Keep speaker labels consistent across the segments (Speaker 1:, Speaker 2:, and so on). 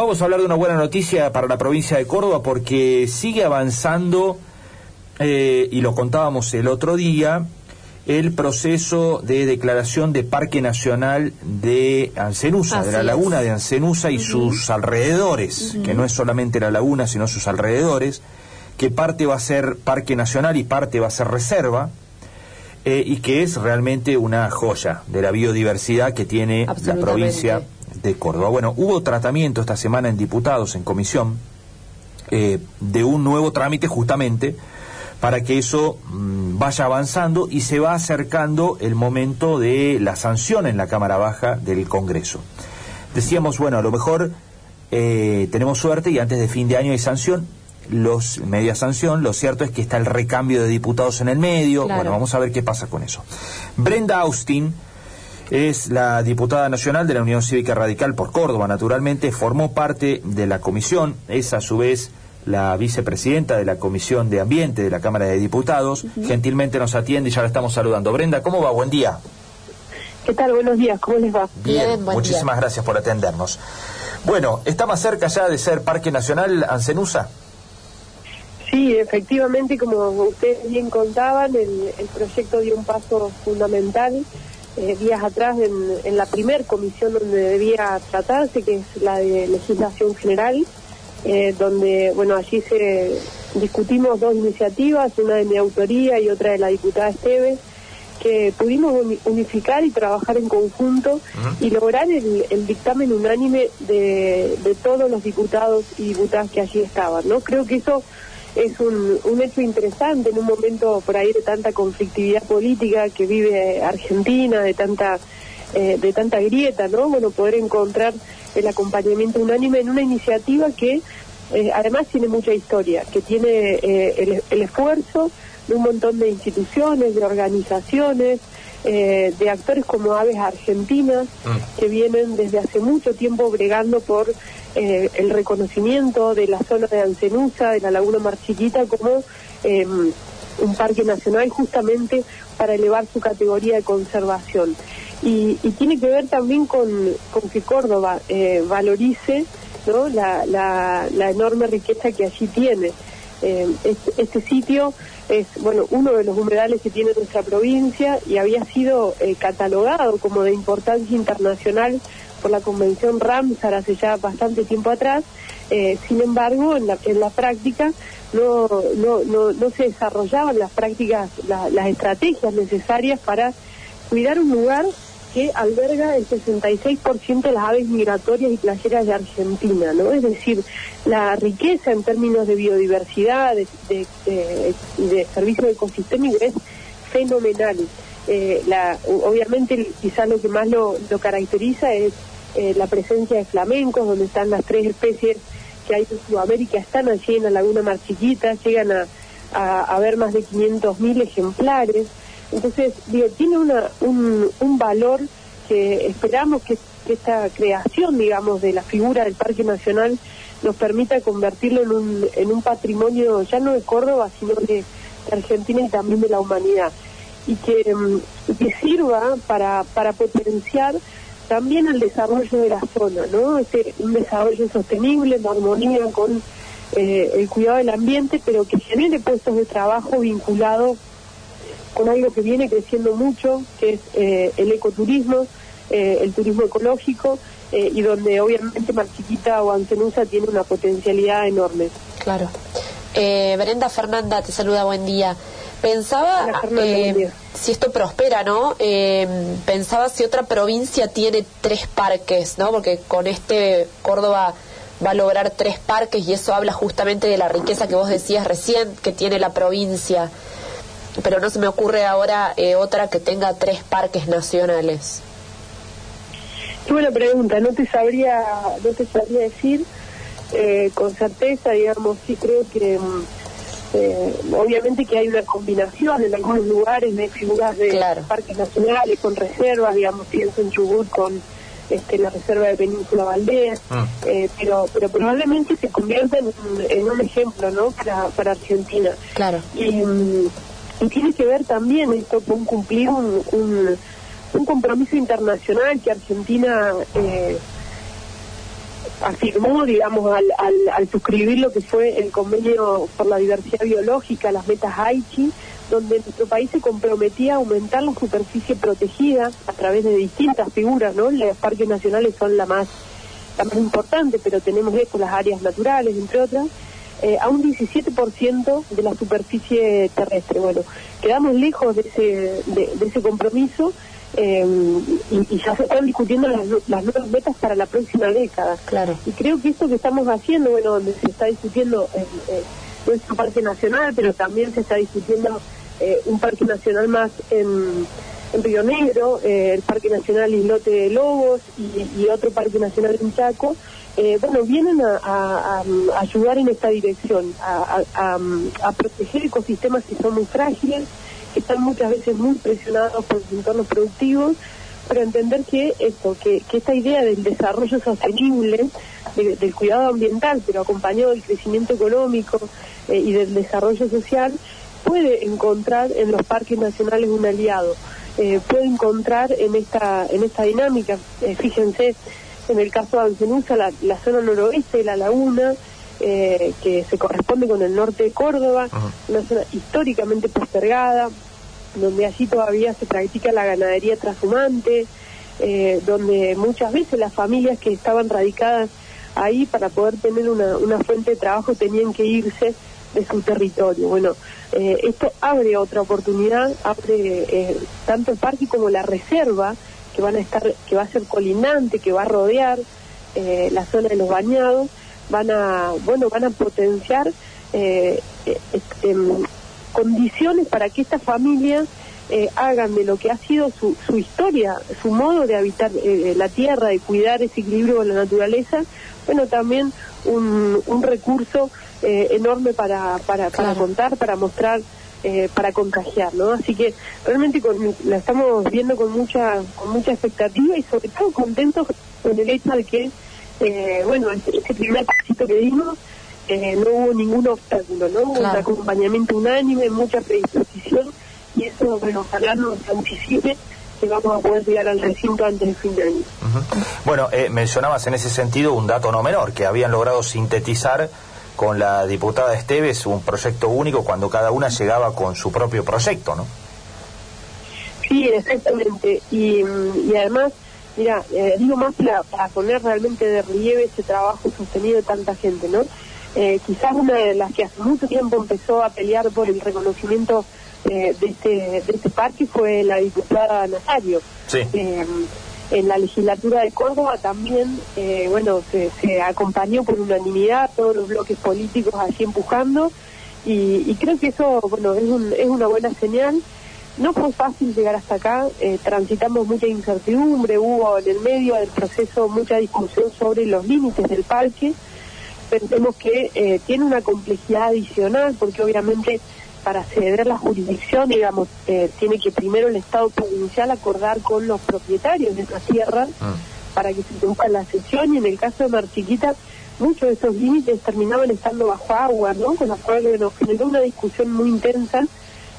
Speaker 1: Vamos a hablar de una buena noticia para la provincia de Córdoba porque sigue avanzando, eh, y lo contábamos el otro día, el proceso de declaración de Parque Nacional de Ancenusa, de la laguna de Ancenusa y sus alrededores, que no es solamente la laguna, sino sus alrededores, que parte va a ser Parque Nacional y parte va a ser reserva. Eh, y que es realmente una joya de la biodiversidad que tiene la provincia de Córdoba. Bueno, hubo tratamiento esta semana en diputados, en comisión, eh, de un nuevo trámite justamente para que eso mm, vaya avanzando y se va acercando el momento de la sanción en la Cámara Baja del Congreso. Decíamos, bueno, a lo mejor eh, tenemos suerte y antes de fin de año hay sanción, los media sanción, lo cierto es que está el recambio de diputados en el medio, bueno, vamos a ver qué pasa con eso. Brenda Austin, es la diputada nacional de la Unión Cívica Radical por Córdoba, naturalmente, formó parte de la comisión, es a su vez la vicepresidenta de la Comisión de Ambiente de la Cámara de Diputados, gentilmente nos atiende y ya la estamos saludando. Brenda, ¿cómo va? Buen día.
Speaker 2: ¿Qué tal? Buenos días, ¿cómo les va?
Speaker 1: Bien, muchísimas gracias por atendernos. Bueno, ¿está más cerca ya de ser Parque Nacional Ancenusa?
Speaker 2: Sí, efectivamente, como ustedes bien contaban, el, el proyecto dio un paso fundamental eh, días atrás en, la primer comisión donde debía tratarse, que es la de legislación general, eh, donde, bueno, allí se discutimos dos iniciativas, una de mi autoría y otra de la diputada Esteves, que pudimos unificar y trabajar en conjunto y lograr el, dictamen unánime de, de todos los diputados y diputadas que allí estaban, ¿no? Creo que eso es un, un hecho interesante en un momento por ahí de tanta conflictividad política que vive Argentina, de tanta eh, de tanta grieta, ¿no? Bueno, poder encontrar el acompañamiento unánime en una iniciativa que eh, además tiene mucha historia, que tiene eh, el, esfuerzo de un montón de instituciones, de organizaciones, de actores como Aves Argentinas, mm. que vienen desde hace mucho tiempo bregando por eh, el reconocimiento de la zona de Ancenusa, de la Laguna Mar Chiquita, como em, un parque nacional justamente para elevar su categoría de conservación. Y, tiene que ver también con, que Córdoba eh, valorice la, enorme riqueza que allí tiene. Em, este, sitio es bueno uno de los humedales que tiene nuestra provincia y había sido eh, catalogado como de importancia internacional por la Convención Ramsar hace ya bastante tiempo atrás. Eh, sin embargo, en la, en la práctica no, no, no, no se desarrollaban las prácticas, las estrategias necesarias para cuidar un lugar que alberga el 66% de las aves migratorias y playeras de Argentina, ¿no? Es decir, la riqueza en términos de biodiversidad, de, de, de, servicio ecosistémico es fenomenal. Eh, obviamente quizás lo que más lo, caracteriza es eh, la presencia de flamencos, donde están las tres especies que hay en Sudamérica, están allí en la Laguna Mar Chiquita, llegan a, a, ver más de 500.000 ejemplares. Entonces, tiene una, un, un valor que esperamos que, esta creación, digamos, de la figura del Parque Nacional nos permita convertirlo en un, en un patrimonio ya no de Córdoba, sino de, Argentina y también de la humanidad. Y que, mm, que sirva para, para potenciar también al desarrollo de la zona, ¿no? Este, un desarrollo sostenible, en armonía con eh, el cuidado del ambiente, pero que genere puestos de trabajo vinculados con algo que viene creciendo mucho, que es eh, el ecoturismo, eh, el turismo ecológico, y donde obviamente Marchiquita o Ancenusa tiene una potencialidad enorme.
Speaker 3: Claro. Brenda Fernanda te saluda, buen día. Pensaba, eh, si esto prospera, ¿no? Eh, pensaba si otra provincia tiene tres parques, ¿no? Porque con este Córdoba va a lograr tres parques y eso habla justamente de la riqueza que vos decías recién que tiene la provincia. Pero no se me ocurre ahora eh, otra que tenga tres parques nacionales.
Speaker 2: Qué buena pregunta, no te sabría, no te sabría decir con certeza, digamos, sí creo que mm, eh, obviamente que hay una combinación en algunos lugares de figuras de parques nacionales con reservas, digamos, pienso en Chubut con este, la reserva de Península Valdés, ah. eh, pero pero probablemente se convierta en, un ejemplo ¿no? para, para Argentina.
Speaker 3: Claro.
Speaker 2: Y, tiene que ver también esto con cumplir un, compromiso internacional que Argentina... Eh, afirmó, digamos, al, al, suscribir lo que fue el convenio por la diversidad biológica, las metas Aichi, donde nuestro país se comprometía a aumentar la superficie protegida a través de distintas figuras, ¿no? Los parques nacionales son la más, la más importante, pero tenemos esto, las áreas naturales, entre otras, eh, a un 17% de la superficie terrestre. Bueno, quedamos lejos de ese, de ese compromiso eh, y, ya se están discutiendo las, nuevas metas para la próxima década.
Speaker 3: Claro.
Speaker 2: Y creo que esto que estamos haciendo, bueno, donde se está discutiendo eh, eh, nuestro parque nacional, pero también se está discutiendo un parque nacional más en, en Río Negro, el Parque Nacional Islote de Lobos y, otro Parque Nacional en Chaco, bueno, vienen a, ayudar en esta dirección, a, proteger ecosistemas que son muy frágiles, que están muchas veces muy presionados por los entornos productivos, pero entender que esto, que, que esta idea del desarrollo sostenible, del cuidado ambiental, pero acompañado del crecimiento económico eh, y del desarrollo social, puede encontrar en los parques nacionales un aliado, eh, puede encontrar en esta, en esta dinámica, eh, fíjense, en el caso de Ancenusa, la, la zona noroeste de la laguna, eh, que se corresponde con el norte de Córdoba, una zona históricamente postergada, donde allí todavía se practica la ganadería trashumante, eh, donde muchas veces las familias que estaban radicadas ahí para poder tener una, una fuente de trabajo tenían que irse de su territorio. Bueno, eh, esto abre otra oportunidad, abre tanto el parque como la reserva que van a estar, que va a ser colindante, que va a rodear la zona de los bañados van a, bueno, van a potenciar eh, eh, este, condiciones para que estas familias eh, hagan de lo que ha sido su, su historia, su modo de habitar la tierra, de cuidar ese equilibrio con la naturaleza, bueno, también un, un recurso enorme para, para, para contar, para mostrar, para contagiar, ¿no? Así que realmente la estamos viendo con mucha, con mucha expectativa y sobre todo contentos con el hecho de que eh, bueno, ese, primer pasito que dimos, eh, no hubo ningún obstáculo, ¿no? Hubo un acompañamiento unánime, mucha predisposición, y eso, bueno, ojalá nos anticipe que vamos a poder llegar al recinto antes del fin de año.
Speaker 1: Bueno, eh, mencionabas en ese sentido un dato no menor, que habían logrado sintetizar con la diputada Esteves un proyecto único cuando cada una llegaba con su propio proyecto, ¿no?
Speaker 2: Sí, exactamente. Y, y además Mira, eh, digo más para, poner realmente de relieve ese trabajo sostenido de tanta gente, ¿no? Eh, quizás una de las que hace mucho tiempo empezó a pelear por el reconocimiento eh, de, este, de este parque fue la diputada Nazario.
Speaker 1: Sí.
Speaker 2: en la legislatura de Córdoba también, bueno, se, se, acompañó por unanimidad todos los bloques políticos allí empujando y, y creo que eso, bueno, es, un, es una buena señal. No fue fácil llegar hasta acá, eh, transitamos mucha incertidumbre, hubo en el medio del proceso mucha discusión sobre los límites del parque. Pensemos que eh, tiene una complejidad adicional porque obviamente para ceder la jurisdicción, digamos, eh, tiene que primero el Estado provincial acordar con los propietarios de esa tierra ah. para que se produzca la sesión y en el caso de Marchiquita muchos de esos límites terminaban estando bajo agua, ¿no? Con lo cual nos generó una discusión muy intensa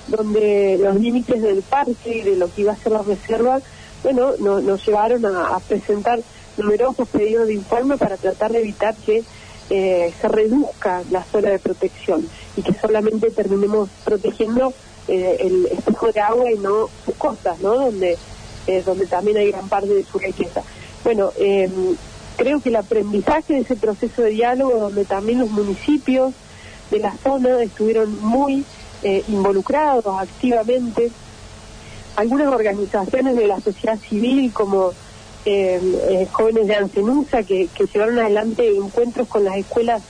Speaker 2: donde los límites del parque y de lo que iba a ser la reserva, bueno, nos llevaron a, presentar numerosos pedidos de informe para tratar de evitar que eh, se reduzca la zona de protección y que solamente terminemos protegiendo eh, el espejo de agua y no sus costas, ¿no? Donde, eh, donde también hay gran parte de su riqueza. Bueno, em, creo que el aprendizaje de ese proceso de diálogo, donde también los municipios de la zona estuvieron muy eh, involucrados activamente, algunas organizaciones de la sociedad civil como eh, eh, jóvenes de Ancenusa que, llevaron adelante encuentros con las escuelas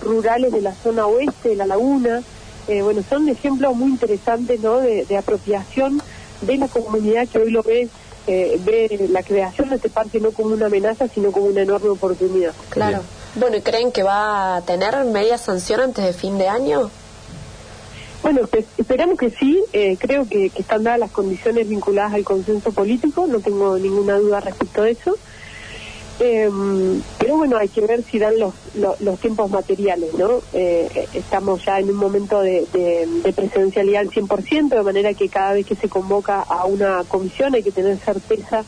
Speaker 2: rurales de la zona oeste de la laguna. bueno, son ejemplos muy interesantes ¿no? de, apropiación de la comunidad que hoy lo ve ve la creación de este parque no como una amenaza, sino como una enorme oportunidad.
Speaker 3: Claro. Bueno, ¿y creen que va a tener media sanción antes de fin de año?
Speaker 2: Bueno, esperamos que sí. Eh, creo que, están dadas las condiciones vinculadas al consenso político. No tengo ninguna duda respecto de eso. Em, pero bueno, hay que ver si dan los, los, tiempos materiales, ¿no? Eh, estamos ya en un momento de, de, presencialidad al 100%, de manera que cada vez que se convoca a una comisión hay que tener certeza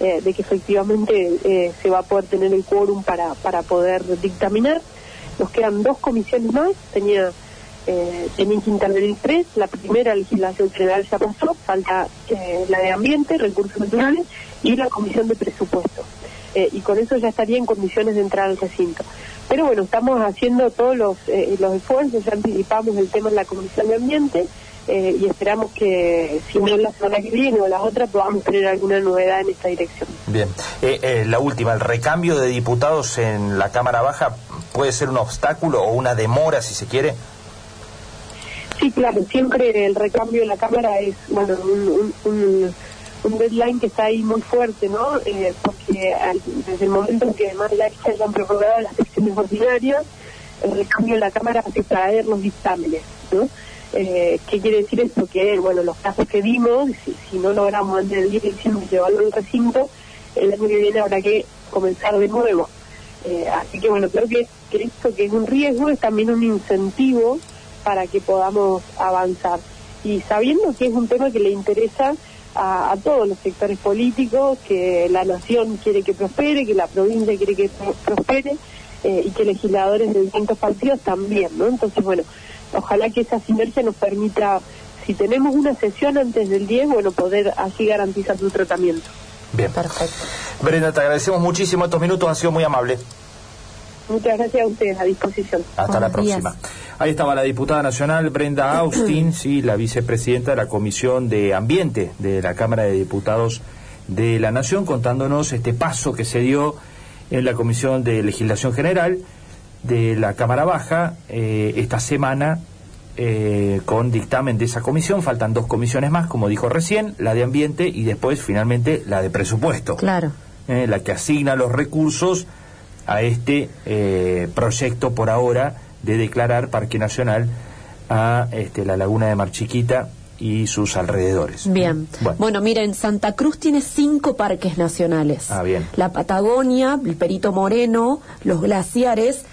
Speaker 2: de que efectivamente se va a poder tener el quórum para, para poder dictaminar. Nos quedan dos comisiones más, tenía eh, tenían que intervenir tres. La primera legislación general ya pasó, falta eh, la de ambiente, recursos naturales y la comisión de presupuesto. Eh, y con eso ya estaría en condiciones de entrar al recinto. Pero bueno, estamos haciendo todos los, eh, los esfuerzos, ya anticipamos el tema en la comisión de ambiente y esperamos que si no la semana que viene o la otra podamos tener alguna novedad en esta dirección.
Speaker 1: Bien, la última, el recambio de diputados en la Cámara Baja puede ser un obstáculo o una demora, si se quiere.
Speaker 2: Sí, claro, siempre el recambio de la Cámara es, bueno, un, deadline que está ahí muy fuerte, ¿no? Eh, porque desde el momento en que además ya se hayan prorrogado las secciones ordinarias, el recambio de la Cámara hace traer los dictámenes, ¿no? Eh, ¿Qué quiere decir esto? Que, bueno, los casos que vimos, si, no logramos antes del 10 de diciembre llevarlo al recinto, el año que viene habrá que comenzar de nuevo. Eh, así que, bueno, creo que, que esto que es un riesgo es también un incentivo para que podamos avanzar. Y sabiendo que es un tema que le interesa a, todos los sectores políticos, que la nación quiere que prospere, que la provincia quiere que prospere eh, y que legisladores de distintos partidos también, ¿no? Entonces, bueno, ojalá que esa sinergia nos permita, si tenemos una sesión antes del 10, bueno, poder así garantizar su tratamiento.
Speaker 1: Bien, perfecto. Brenda, te agradecemos muchísimo estos minutos, han sido muy amables.
Speaker 2: Muchas gracias a ustedes, a disposición.
Speaker 1: Hasta la próxima. Ahí estaba la diputada nacional Brenda Austin, sí, la vicepresidenta de la Comisión de Ambiente de la Cámara de Diputados de la Nación, contándonos este paso que se dio en la Comisión de Legislación General de la Cámara Baja eh, esta semana eh, con dictamen de esa comisión. Faltan dos comisiones más, como dijo recién, la de Ambiente y después finalmente la de Presupuesto.
Speaker 3: Claro.
Speaker 1: Eh, la que asigna los recursos a este eh, proyecto por ahora de declarar Parque Nacional a este, la laguna de Mar Chiquita y sus alrededores.
Speaker 3: Bien. Bueno. miren, Santa Cruz tiene cinco parques nacionales.
Speaker 1: Ah, bien.
Speaker 3: La Patagonia, el Perito Moreno, los glaciares,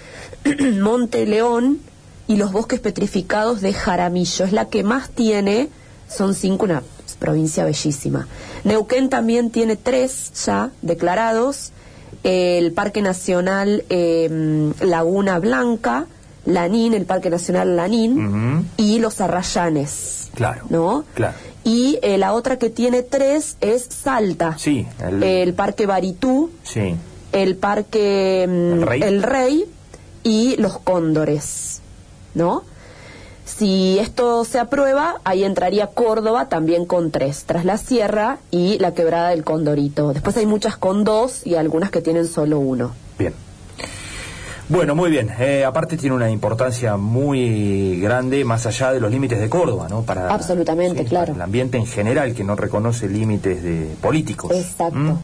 Speaker 3: Monte León y los bosques petrificados de Jaramillo. Es la que más tiene, son cinco, una provincia bellísima. Neuquén también tiene tres ya declarados el Parque Nacional em, Laguna Blanca, Lanín, el Parque Nacional Lanín, y los Arrayanes.
Speaker 1: Claro.
Speaker 3: ¿No?
Speaker 1: Claro.
Speaker 3: Y eh, la otra que tiene tres es Salta.
Speaker 1: Sí.
Speaker 3: El, Parque Baritú.
Speaker 1: Sí.
Speaker 3: El Parque em, el Rey y los Cóndores. ¿No? Si esto se aprueba, ahí entraría Córdoba también con tres, tras la Sierra y la Quebrada del Condorito. Después hay muchas con dos y algunas que tienen solo uno.
Speaker 1: Bien. Bueno, muy bien. Eh, aparte tiene una importancia muy grande más allá de los límites de Córdoba, ¿no?
Speaker 3: Para, Absolutamente, claro.
Speaker 1: el ambiente en general que no reconoce límites de políticos.
Speaker 3: Exacto.